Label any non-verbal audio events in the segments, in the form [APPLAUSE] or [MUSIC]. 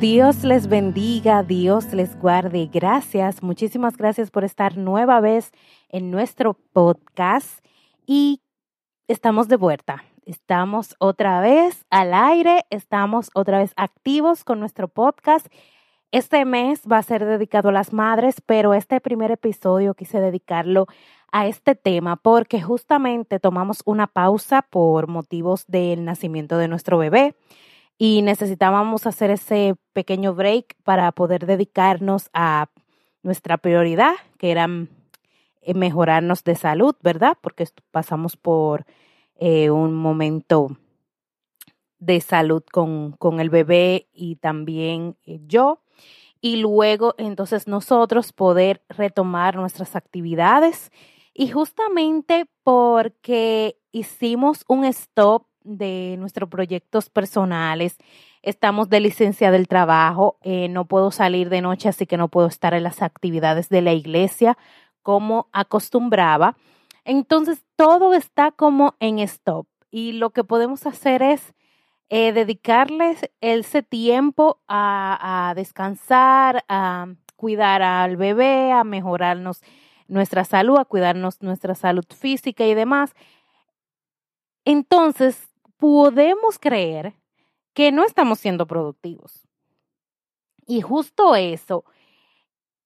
Dios les bendiga, Dios les guarde. Gracias, muchísimas gracias por estar nueva vez en nuestro podcast y estamos de vuelta. Estamos otra vez al aire, estamos otra vez activos con nuestro podcast. Este mes va a ser dedicado a las madres, pero este primer episodio quise dedicarlo a este tema porque justamente tomamos una pausa por motivos del nacimiento de nuestro bebé y necesitábamos hacer ese pequeño break para poder dedicarnos a nuestra prioridad, que era eh, mejorarnos de salud, ¿verdad? Porque pasamos por eh, un momento de salud con, con, el bebé y también eh, yo. Y luego entonces nosotros poder retomar nuestras actividades. Y justamente porque hicimos un stop de nuestros proyectos personales. Estamos de licencia del trabajo. Eh, no puedo salir de noche, así que no puedo estar en las actividades de la iglesia como acostumbraba. Entonces, todo está como en stop. Y lo que podemos hacer es eh, dedicarles ese tiempo a, a descansar, a cuidar al bebé, a mejorarnos nuestra salud, a cuidarnos nuestra salud física y demás. Entonces, podemos creer que no estamos siendo productivos. Y justo eso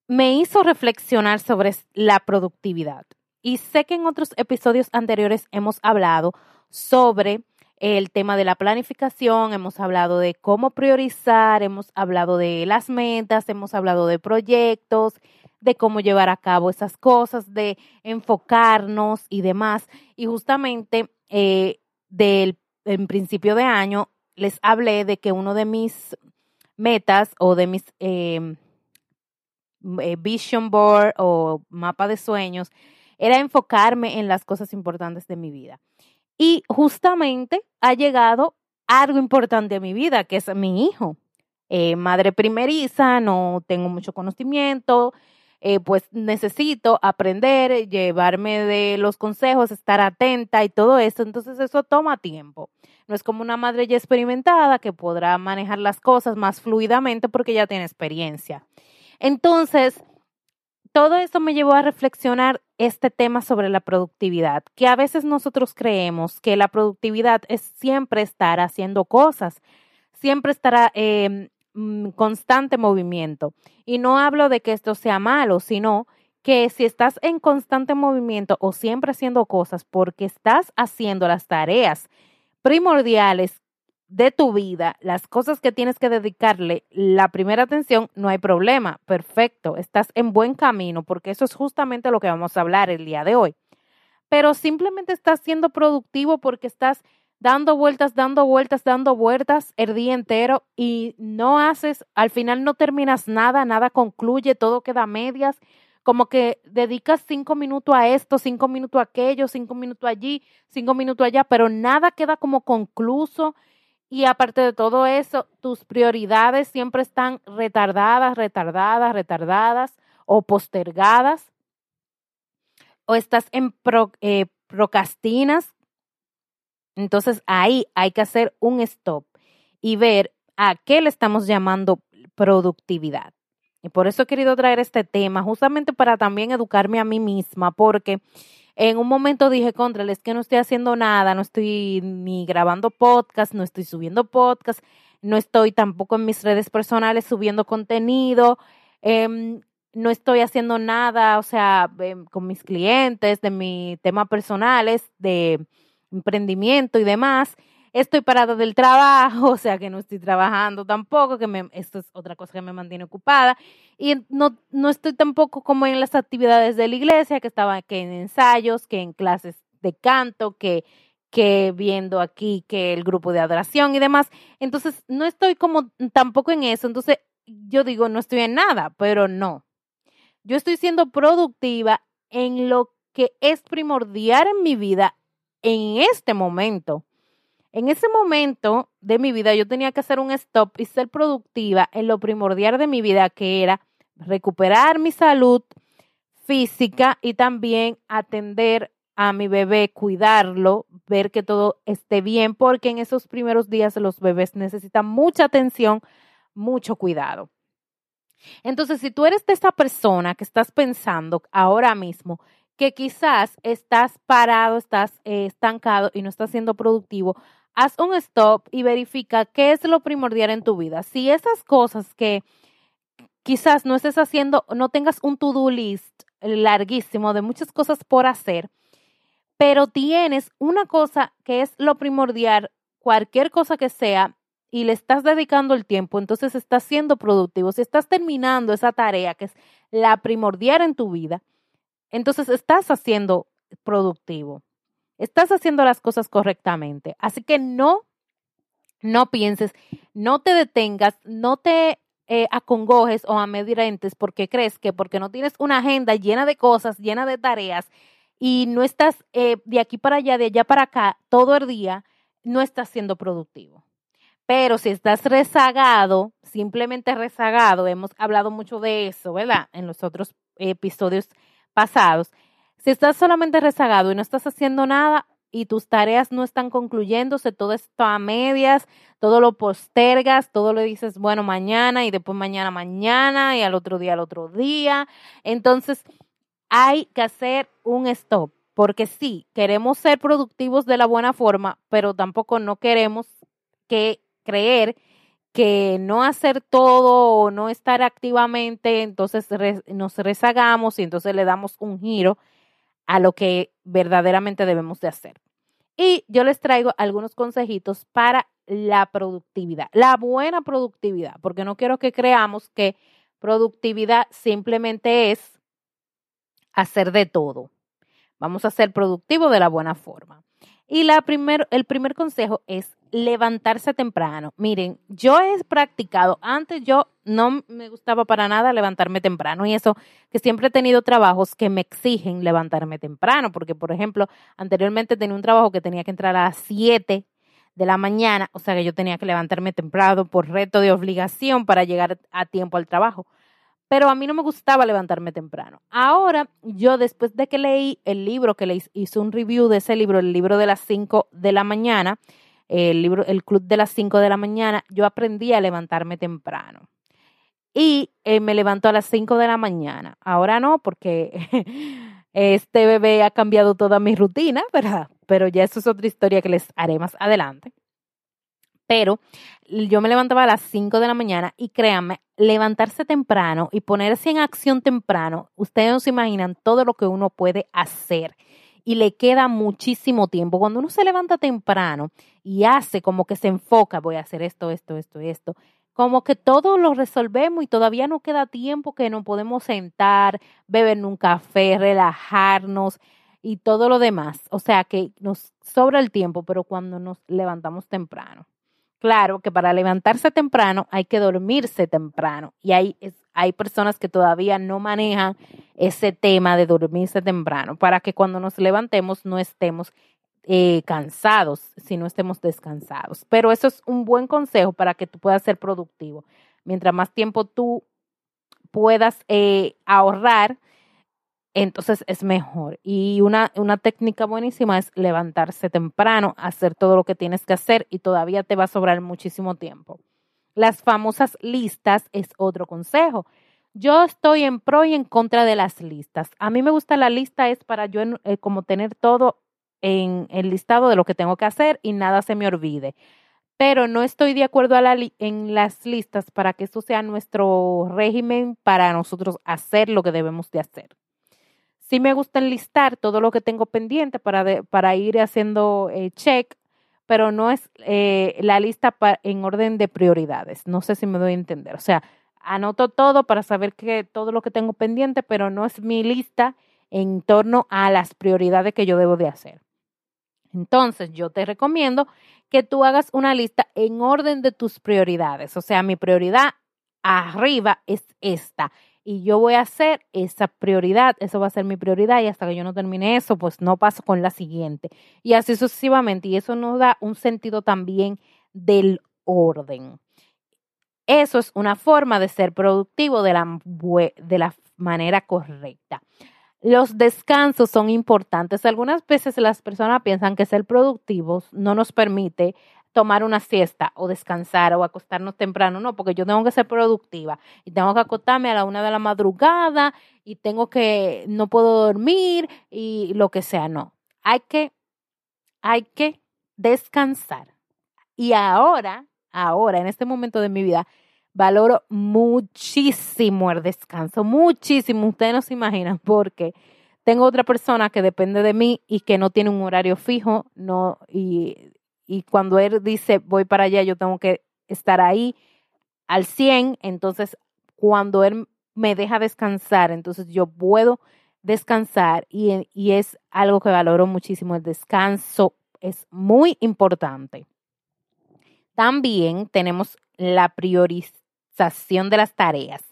me hizo reflexionar sobre la productividad. Y sé que en otros episodios anteriores hemos hablado sobre el tema de la planificación, hemos hablado de cómo priorizar, hemos hablado de las metas, hemos hablado de proyectos, de cómo llevar a cabo esas cosas, de enfocarnos y demás. Y justamente eh, del en principio de año les hablé de que uno de mis metas o de mis em, eh, vision board o mapa de sueños era enfocarme en las cosas importantes de mi vida. Y justamente ha llegado algo importante a mi vida, que es mi hijo. Eh, madre primeriza, no tengo mucho conocimiento, eh, pues necesito aprender, llevarme de los consejos, estar atenta y todo eso. Entonces eso toma tiempo. No es como una madre ya experimentada que podrá manejar las cosas más fluidamente porque ya tiene experiencia. Entonces, todo esto me llevó a reflexionar este tema sobre la productividad, que a veces nosotros creemos que la productividad es siempre estar haciendo cosas, siempre estar Mm, constante movimiento. Y no hablo de que esto sea malo, sino que si estás en constante movimiento o siempre haciendo cosas porque estás haciendo las tareas primordiales de tu vida, las cosas que tienes que dedicarle la primera atención, no hay problema, perfecto, estás en buen camino porque eso es justamente lo que vamos a hablar el día de hoy. Pero simplemente estás siendo productivo porque estás dando vueltas, dando vueltas, dando vueltas el día entero y no haces, al final no terminas nada, nada concluye, todo queda a medias, como que dedicas cinco minutos a esto, cinco minutos a aquello, cinco minutos allí, cinco minutos allá, pero nada queda como concluso. Y aparte de todo eso, tus prioridades siempre están retardadas, retardadas, retardadas o postergadas. O estás en eh, procrastinas, entonces ahí hay que hacer un stop y ver a qué le estamos llamando productividad. Y por eso he querido traer este tema, justamente para también educarme a mí misma, porque en un momento dije, contra, es que no estoy haciendo nada, no estoy ni grabando podcast, no estoy subiendo podcast, no estoy tampoco en mis redes personales subiendo contenido, em, no estoy haciendo nada, o sea, em, con mis clientes, de mis temas personales, de emprendimiento y demás. Estoy parada del trabajo, [LAUGHS] o sea que no estoy trabajando tampoco, que me, esto es otra cosa que me mantiene ocupada. Y no, no estoy tampoco como en las actividades de la iglesia, que estaba que en ensayos, que en clases de canto, que, que viendo aquí que el grupo de adoración y demás. Entonces, no estoy como tampoco en eso. Entonces, yo digo, no estoy en nada, pero no. Yo estoy siendo productiva en lo que es primordial en mi vida en este momento. En ese momento de mi vida yo tenía que hacer un stop y ser productiva en lo primordial de mi vida, que era recuperar mi salud física y también atender a mi bebé, cuidarlo, ver que todo esté bien, porque en esos primeros días los bebés necesitan mucha atención, mucho cuidado. Entonces, si tú eres de esa persona que estás pensando ahora mismo que quizás estás parado, estás eh, estancado y no estás siendo productivo, haz un stop y verifica qué es lo primordial en tu vida. Si esas cosas que quizás no estés haciendo, no tengas un to-do list larguísimo de muchas cosas por hacer, pero tienes una cosa que es lo primordial, cualquier cosa que sea, y le estás dedicando el tiempo, entonces estás siendo productivo. Si estás terminando esa tarea que es la primordial en tu vida, entonces estás haciendo productivo. Estás haciendo las cosas correctamente. Así que no, no pienses, no te detengas, no te eh, acongojes o amedrentes porque crees que porque no tienes una agenda llena de cosas, llena de tareas y no estás eh, de aquí para allá, de allá para acá todo el día, no estás siendo productivo. Pero si estás rezagado, simplemente rezagado, hemos hablado mucho de eso, ¿verdad? En los otros episodios pasados. Si estás solamente rezagado y no estás haciendo nada y tus tareas no están concluyéndose, todo está a medias, todo lo postergas, todo le dices, bueno, mañana y después mañana, mañana y al otro día, al otro día. Entonces, hay que hacer un stop, porque sí, queremos ser productivos de la buena forma, pero tampoco no queremos que creer que no hacer todo o no estar activamente, entonces nos rezagamos y entonces le damos un giro a lo que verdaderamente debemos de hacer. Y yo les traigo algunos consejitos para la productividad, la buena productividad, porque no quiero que creamos que productividad simplemente es hacer de todo. Vamos a ser productivos de la buena forma. Y la primer, el primer consejo es levantarse temprano. Miren, yo he practicado, antes yo no me gustaba para nada levantarme temprano y eso que siempre he tenido trabajos que me exigen levantarme temprano, porque por ejemplo, anteriormente tenía un trabajo que tenía que entrar a las 7 de la mañana, o sea que yo tenía que levantarme temprano por reto de obligación para llegar a tiempo al trabajo pero a mí no me gustaba levantarme temprano. Ahora, yo después de que leí el libro, que le hice un review de ese libro, el libro de las 5 de la mañana, el libro, el club de las 5 de la mañana, yo aprendí a levantarme temprano. Y eh, me levanto a las 5 de la mañana. Ahora no, porque [LAUGHS] este bebé ha cambiado toda mi rutina, ¿verdad? Pero ya eso es otra historia que les haré más adelante pero yo me levantaba a las 5 de la mañana y créanme, levantarse temprano y ponerse en acción temprano, ustedes no se imaginan todo lo que uno puede hacer y le queda muchísimo tiempo. Cuando uno se levanta temprano y hace como que se enfoca, voy a hacer esto, esto, esto, esto, como que todo lo resolvemos y todavía no queda tiempo que nos podemos sentar, beber un café, relajarnos y todo lo demás. O sea que nos sobra el tiempo, pero cuando nos levantamos temprano. Claro que para levantarse temprano hay que dormirse temprano y hay, hay personas que todavía no manejan ese tema de dormirse temprano para que cuando nos levantemos no estemos eh, cansados, sino estemos descansados. Pero eso es un buen consejo para que tú puedas ser productivo. Mientras más tiempo tú puedas eh, ahorrar, entonces es mejor. Y una, una técnica buenísima es levantarse temprano, hacer todo lo que tienes que hacer y todavía te va a sobrar muchísimo tiempo. Las famosas listas es otro consejo. Yo estoy en pro y en contra de las listas. A mí me gusta la lista, es para yo eh, como tener todo en el listado de lo que tengo que hacer y nada se me olvide. Pero no estoy de acuerdo en las listas para que esto sea nuestro régimen para nosotros hacer lo que debemos de hacer. Sí me gusta enlistar todo lo que tengo pendiente para, para ir haciendo eh, check, pero no es eh, la lista en orden de prioridades. No sé si me doy a entender. O sea, anoto todo para saber que todo lo que tengo pendiente, pero no es mi lista en torno a las prioridades que yo debo de hacer. Entonces, yo te recomiendo que tú hagas una lista en orden de tus prioridades. O sea, mi prioridad arriba es esta y yo voy a hacer esa prioridad, eso va a ser mi prioridad y hasta que yo no termine eso, pues no paso con la siguiente. Y así sucesivamente. Y eso nos da un sentido también del orden. Eso es una forma de ser productivo de la, de la manera correcta. los descansos son importantes. Algunas veces las personas piensan que ser productivos no nos permite tomar una siesta o descansar o acostarnos temprano, no, porque yo tengo que ser productiva y tengo que acostarme a la una de la madrugada y tengo que, no puedo dormir y lo que sea, no. Hay que, hay que descansar. Y ahora, ahora, en este momento de mi vida, valoro muchísimo el descanso, muchísimo. Ustedes no se imaginan porque tengo otra persona que depende de mí y que no tiene un horario fijo, no, y y cuando él dice voy para allá, yo tengo que estar ahí al 100, entonces cuando él me deja descansar, entonces yo puedo descansar y, y es algo que valoro muchísimo, el descanso es muy importante. También tenemos la priorización de las tareas.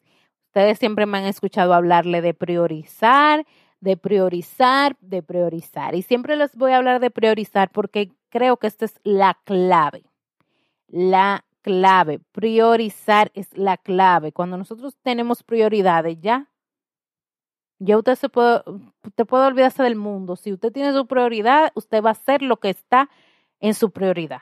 Ustedes siempre me han escuchado hablarle de priorizar, de priorizar, de priorizar. Y siempre les voy a hablar de priorizar porque creo que esta es la clave. La clave. Priorizar es la clave. Cuando nosotros tenemos prioridades, ya, ya usted se puede, usted puede olvidarse del mundo. Si usted tiene su prioridad, usted va a hacer lo que está en su prioridad.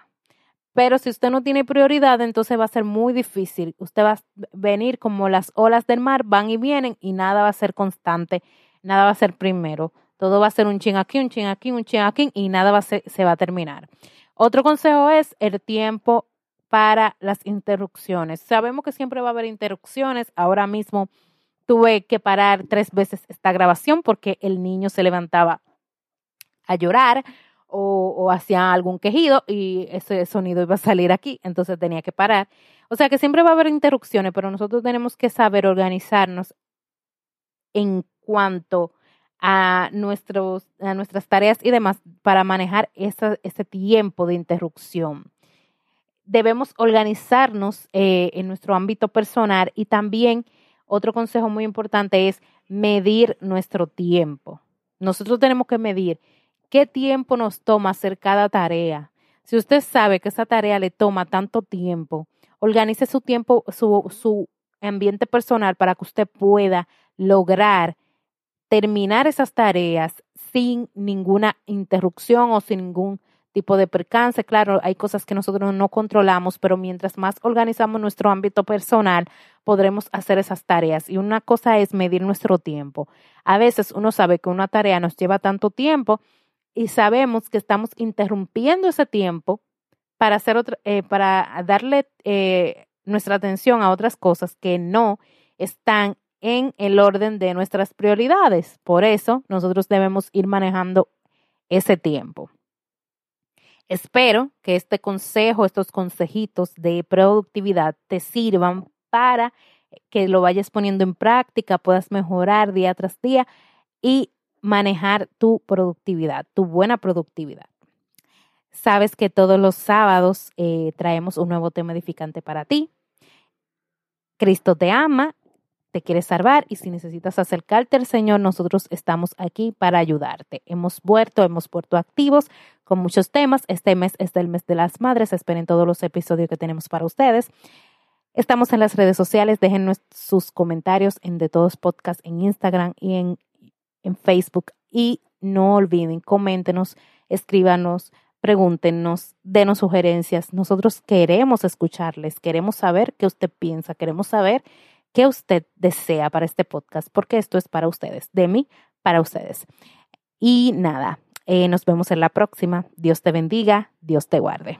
Pero si usted no tiene prioridad, entonces va a ser muy difícil. Usted va a venir como las olas del mar, van y vienen y nada va a ser constante, nada va a ser primero. Todo va a ser un chin aquí, un chin aquí, un chin aquí y nada va a se va a terminar. Otro consejo es el tiempo para las interrupciones. Sabemos que siempre va a haber interrupciones. Ahora mismo tuve que parar tres veces esta grabación porque el niño se levantaba a llorar o, o, hacía algún quejido y ese sonido iba a salir aquí, entonces tenía que parar. O sea que siempre va a haber interrupciones, pero nosotros tenemos que saber organizarnos en cuanto a, nuestros, a nuestras tareas y demás para manejar ese, tiempo de interrupción. Debemos organizarnos eh, en nuestro ámbito personal y también otro consejo muy importante es medir nuestro tiempo. Nosotros tenemos que medir qué tiempo nos toma hacer cada tarea. Si usted sabe que esa tarea le toma tanto tiempo, organice su tiempo, su, su ambiente personal para que usted pueda lograr terminar esas tareas sin ninguna interrupción o sin ningún tipo de percance. Claro, hay cosas que nosotros no controlamos, pero mientras más organizamos nuestro ámbito personal, podremos hacer esas tareas. Y una cosa es medir nuestro tiempo. A veces uno sabe que una tarea nos lleva tanto tiempo y sabemos que estamos interrumpiendo ese tiempo para hacer eh, para darle eh, nuestra atención a otras cosas que no están en el orden de nuestras prioridades. Por eso nosotros debemos ir manejando ese tiempo. Espero que este consejo, estos consejitos de productividad te sirvan para que lo vayas poniendo en práctica, puedas mejorar día tras día y manejar tu productividad, tu buena productividad. Sabes que todos los sábados eh, traemos un nuevo tema edificante para ti. Cristo te ama te quieres salvar y si necesitas acercarte al Señor, nosotros estamos aquí para ayudarte. Hemos vuelto, hemos vuelto activos con muchos temas. Este mes es el mes de las madres. Esperen todos los episodios que tenemos para ustedes. Estamos en las redes sociales. Dejen sus comentarios en De Todos Podcast en Instagram y en, en Facebook. Y no olviden, coméntenos, escríbanos, pregúntenos, denos sugerencias. Nosotros queremos escucharles, queremos saber qué usted piensa, queremos saber qué usted desea para este podcast, porque esto es para ustedes, de mí para ustedes. Y nada, eh, nos vemos en la próxima. Dios te bendiga, Dios te guarde.